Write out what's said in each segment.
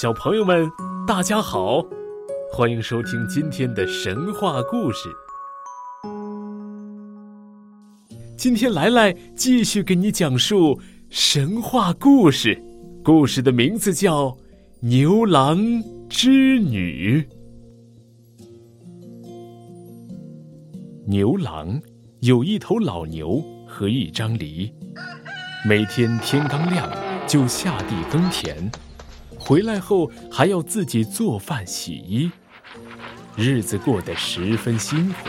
小朋友们，大家好，欢迎收听今天的神话故事。今天来来继续给你讲述神话故事，故事的名字叫《牛郎织女》。牛郎有一头老牛和一张犁，每天天刚亮就下地耕田。回来后还要自己做饭洗衣，日子过得十分辛苦。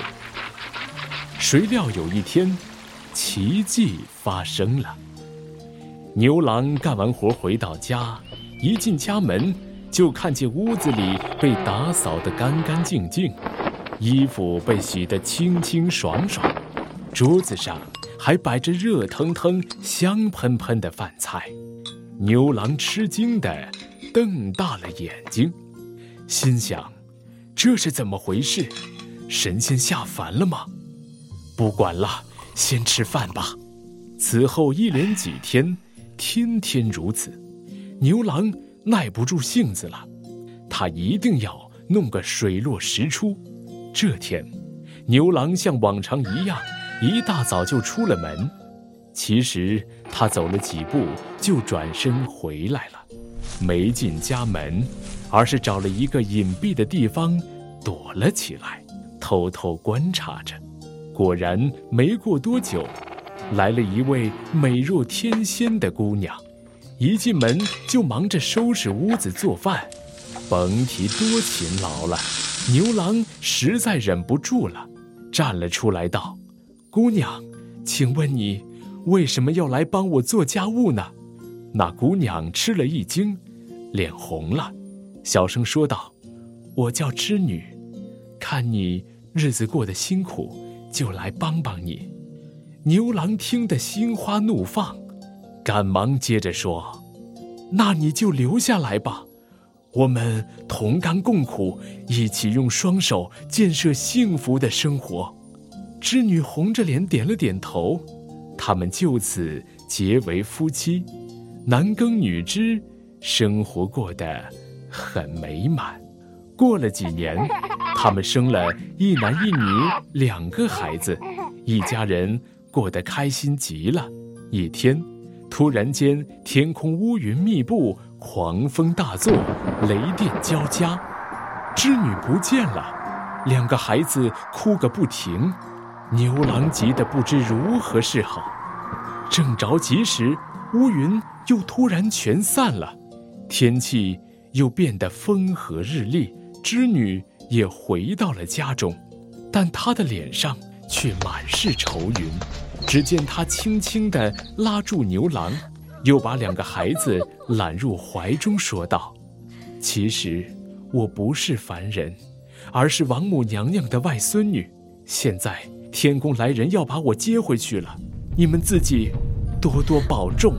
谁料有一天，奇迹发生了。牛郎干完活回到家，一进家门就看见屋子里被打扫得干干净净，衣服被洗得清清爽爽，桌子上还摆着热腾腾、香喷喷的饭菜。牛郎吃惊的。瞪大了眼睛，心想：“这是怎么回事？神仙下凡了吗？”不管了，先吃饭吧。此后一连几天，天天如此。牛郎耐不住性子了，他一定要弄个水落石出。这天，牛郎像往常一样，一大早就出了门。其实他走了几步，就转身回来了。没进家门，而是找了一个隐蔽的地方躲了起来，偷偷观察着。果然，没过多久，来了一位美若天仙的姑娘。一进门就忙着收拾屋子、做饭，甭提多勤劳了。牛郎实在忍不住了，站了出来道：“姑娘，请问你为什么要来帮我做家务呢？”那姑娘吃了一惊。脸红了，小声说道：“我叫织女，看你日子过得辛苦，就来帮帮你。”牛郎听得心花怒放，赶忙接着说：“那你就留下来吧，我们同甘共苦，一起用双手建设幸福的生活。”织女红着脸点了点头，他们就此结为夫妻，男耕女织。生活过得很美满。过了几年，他们生了一男一女两个孩子，一家人过得开心极了。一天，突然间天空乌云密布，狂风大作，雷电交加，织女不见了，两个孩子哭个不停。牛郎急得不知如何是好。正着急时，乌云又突然全散了。天气又变得风和日丽，织女也回到了家中，但她的脸上却满是愁云。只见她轻轻地拉住牛郎，又把两个孩子揽入怀中，说道：“其实我不是凡人，而是王母娘娘的外孙女。现在天宫来人要把我接回去了，你们自己多多保重。”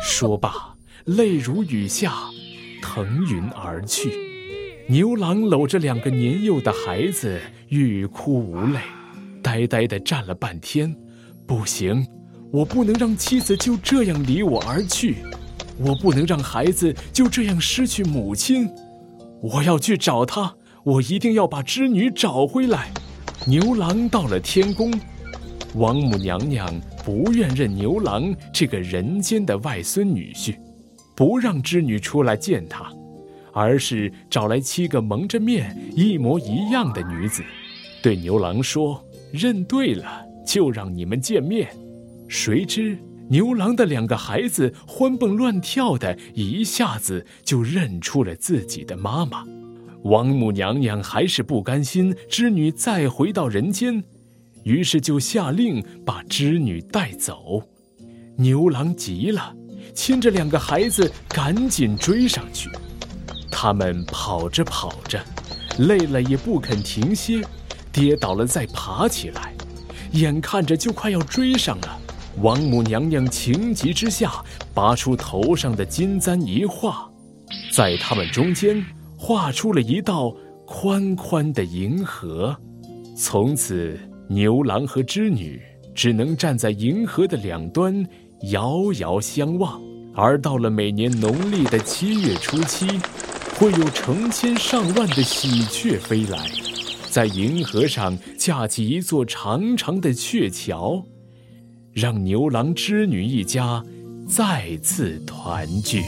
说罢。泪如雨下，腾云而去。牛郎搂着两个年幼的孩子，欲哭无泪，呆呆地站了半天。不行，我不能让妻子就这样离我而去，我不能让孩子就这样失去母亲。我要去找她，我一定要把织女找回来。牛郎到了天宫，王母娘娘不愿认牛郎这个人间的外孙女婿。不让织女出来见他，而是找来七个蒙着面、一模一样的女子，对牛郎说：“认对了，就让你们见面。”谁知牛郎的两个孩子欢蹦乱跳的，一下子就认出了自己的妈妈。王母娘娘还是不甘心织女再回到人间，于是就下令把织女带走。牛郎急了。牵着两个孩子赶紧追上去，他们跑着跑着，累了也不肯停歇，跌倒了再爬起来，眼看着就快要追上了。王母娘娘情急之下，拔出头上的金簪一画，在他们中间画出了一道宽宽的银河。从此，牛郎和织女只能站在银河的两端。遥遥相望，而到了每年农历的七月初七，会有成千上万的喜鹊飞来，在银河上架起一座长长的鹊桥，让牛郎织女一家再次团聚。